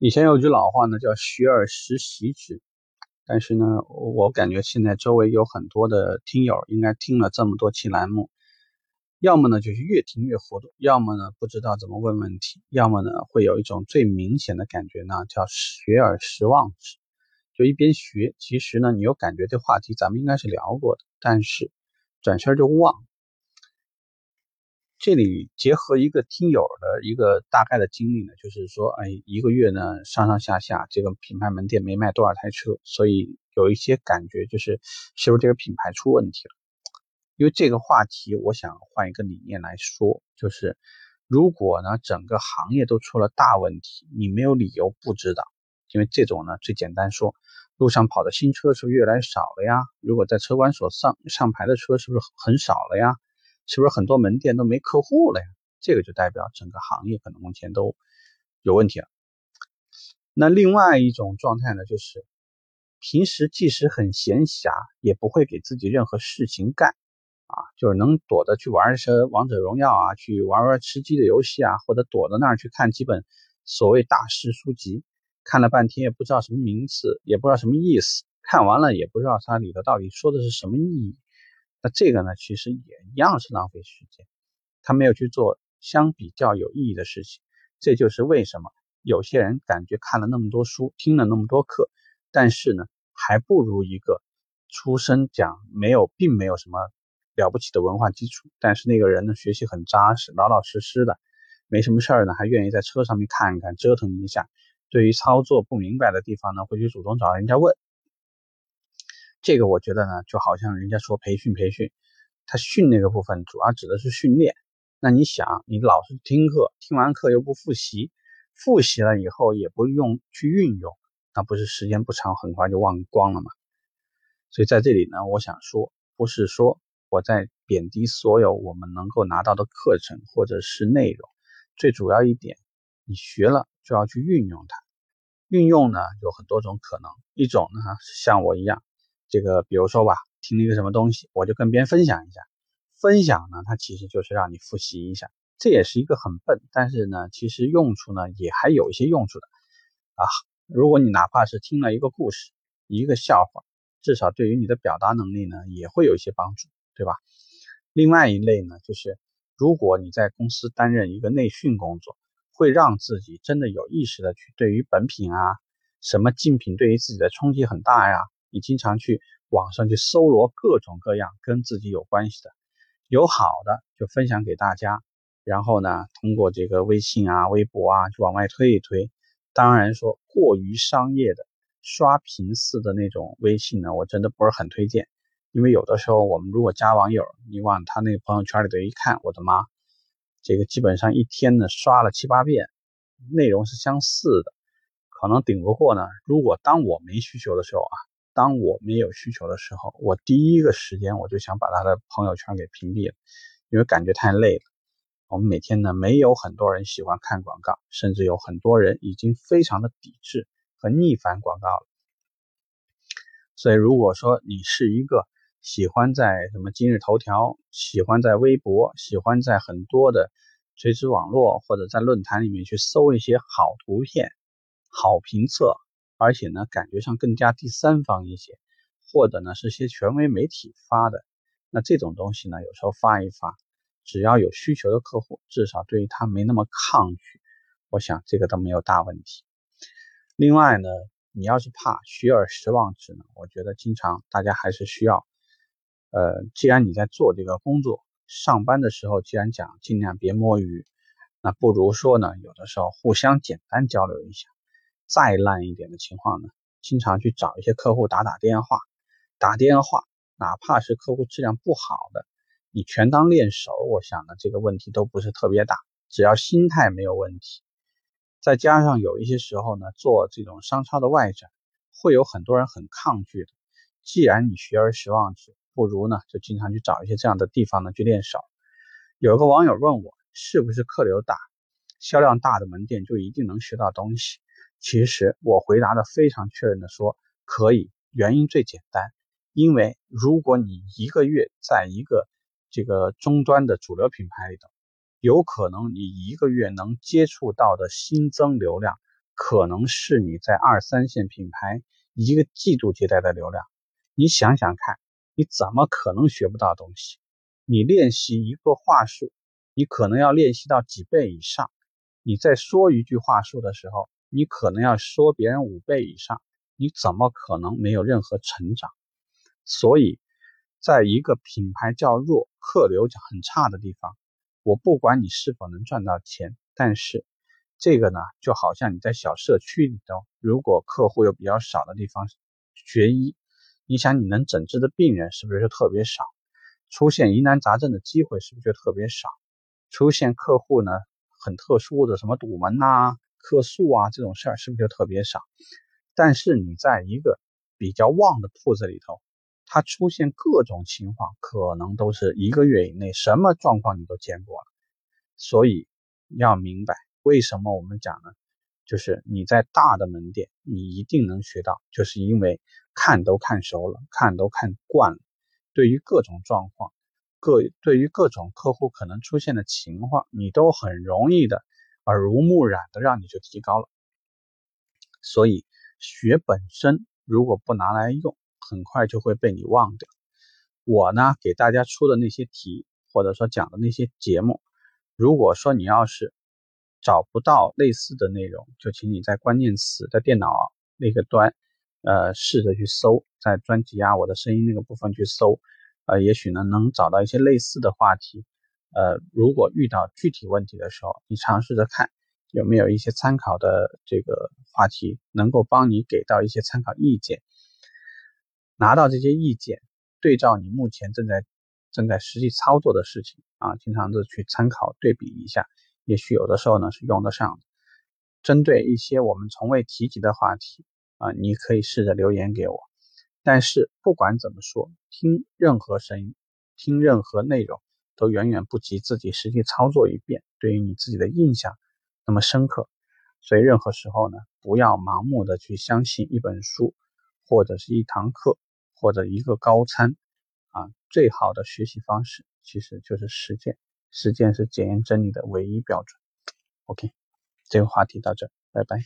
以前有句老话呢，叫“学而时习之”，但是呢，我感觉现在周围有很多的听友，应该听了这么多期栏目，要么呢就是越听越糊涂，要么呢不知道怎么问问题，要么呢会有一种最明显的感觉呢，叫“学而时忘之”，就一边学，其实呢你有感觉这话题咱们应该是聊过的，但是转身就忘。这里结合一个听友的一个大概的经历呢，就是说，哎，一个月呢上上下下这个品牌门店没卖多少台车，所以有一些感觉就是是不是这个品牌出问题了？因为这个话题，我想换一个理念来说，就是如果呢整个行业都出了大问题，你没有理由不知道，因为这种呢最简单说，路上跑的新车是不是越来越少了呀？如果在车管所上上牌的车是不是很少了呀？是不是很多门店都没客户了呀？这个就代表整个行业可能目前都有问题了。那另外一种状态呢，就是平时即使很闲暇，也不会给自己任何事情干啊，就是能躲着去玩一些王者荣耀啊，去玩玩吃鸡的游戏啊，或者躲到那儿去看几本所谓大师书籍，看了半天也不知道什么名字，也不知道什么意思，看完了也不知道它里头到底说的是什么意义。那这个呢，其实也一样是浪费时间，他没有去做相比较有意义的事情。这就是为什么有些人感觉看了那么多书，听了那么多课，但是呢，还不如一个出生讲没有，并没有什么了不起的文化基础，但是那个人呢，学习很扎实，老老实实的，没什么事儿呢，还愿意在车上面看一看，折腾一下。对于操作不明白的地方呢，会去主动找人家问。这个我觉得呢，就好像人家说培训培训，他训那个部分主要指的是训练。那你想，你老是听课，听完课又不复习，复习了以后也不用去运用，那不是时间不长，很快就忘光了吗？所以在这里呢，我想说，不是说我在贬低所有我们能够拿到的课程或者是内容，最主要一点，你学了就要去运用它。运用呢有很多种可能，一种呢像我一样。这个，比如说吧，听了一个什么东西，我就跟别人分享一下。分享呢，它其实就是让你复习一下，这也是一个很笨，但是呢，其实用处呢也还有一些用处的啊。如果你哪怕是听了一个故事、一个笑话，至少对于你的表达能力呢也会有一些帮助，对吧？另外一类呢，就是如果你在公司担任一个内训工作，会让自己真的有意识的去对于本品啊，什么竞品对于自己的冲击很大呀。你经常去网上去搜罗各种各样跟自己有关系的，有好的就分享给大家，然后呢，通过这个微信啊、微博啊，就往外推一推。当然说过于商业的刷屏式的那种微信呢，我真的不是很推荐，因为有的时候我们如果加网友，你往他那个朋友圈里头一看，我的妈，这个基本上一天呢刷了七八遍，内容是相似的，可能顶不过呢。如果当我没需求的时候啊。当我没有需求的时候，我第一个时间我就想把他的朋友圈给屏蔽了，因为感觉太累了。我们每天呢，没有很多人喜欢看广告，甚至有很多人已经非常的抵制和逆反广告了。所以，如果说你是一个喜欢在什么今日头条、喜欢在微博、喜欢在很多的垂直网络或者在论坛里面去搜一些好图片、好评测。而且呢，感觉上更加第三方一些，或者呢是些权威媒体发的，那这种东西呢，有时候发一发，只要有需求的客户，至少对于他没那么抗拒，我想这个都没有大问题。另外呢，你要是怕学而时忘之呢，我觉得经常大家还是需要，呃，既然你在做这个工作，上班的时候既然讲尽量别摸鱼，那不如说呢，有的时候互相简单交流一下。再烂一点的情况呢，经常去找一些客户打打电话，打电话，哪怕是客户质量不好的，你全当练手，我想呢，这个问题都不是特别大，只要心态没有问题。再加上有一些时候呢，做这种商超的外展，会有很多人很抗拒的。既然你学而时忘之，不如呢，就经常去找一些这样的地方呢去练手。有个网友问我，是不是客流大、销量大的门店就一定能学到东西？其实我回答的非常确认的说可以，原因最简单，因为如果你一个月在一个这个终端的主流品牌里头，有可能你一个月能接触到的新增流量可能是你在二三线品牌一个季度接待的流量。你想想看，你怎么可能学不到东西？你练习一个话术，你可能要练习到几倍以上。你在说一句话术的时候，你可能要说别人五倍以上。你怎么可能没有任何成长？所以，在一个品牌较弱、客流很差的地方，我不管你是否能赚到钱，但是这个呢，就好像你在小社区里头，如果客户又比较少的地方学医，你想你能诊治的病人是不是就特别少？出现疑难杂症的机会是不是就特别少？出现客户呢很特殊的什么堵门呐、客诉啊这种事儿是不是就特别少？但是你在一个比较旺的铺子里头，它出现各种情况，可能都是一个月以内什么状况你都见过了。所以要明白为什么我们讲呢？就是你在大的门店，你一定能学到，就是因为看都看熟了，看都看惯了。对于各种状况，各对于各种客户可能出现的情况，你都很容易的耳濡目染的让你就提高了。所以学本身如果不拿来用，很快就会被你忘掉。我呢给大家出的那些题，或者说讲的那些节目，如果说你要是找不到类似的内容，就请你在关键词在电脑那个端。呃，试着去搜，在专辑啊，我的声音那个部分去搜，呃，也许呢能找到一些类似的话题。呃，如果遇到具体问题的时候，你尝试着看有没有一些参考的这个话题，能够帮你给到一些参考意见。拿到这些意见，对照你目前正在正在实际操作的事情啊，经常的去参考对比一下，也许有的时候呢是用得上的。针对一些我们从未提及的话题。啊，你可以试着留言给我，但是不管怎么说，听任何声音，听任何内容，都远远不及自己实际操作一遍对于你自己的印象那么深刻。所以任何时候呢，不要盲目的去相信一本书，或者是一堂课，或者一个高参。啊，最好的学习方式其实就是实践，实践是检验真理的唯一标准。OK，这个话题到这，拜拜。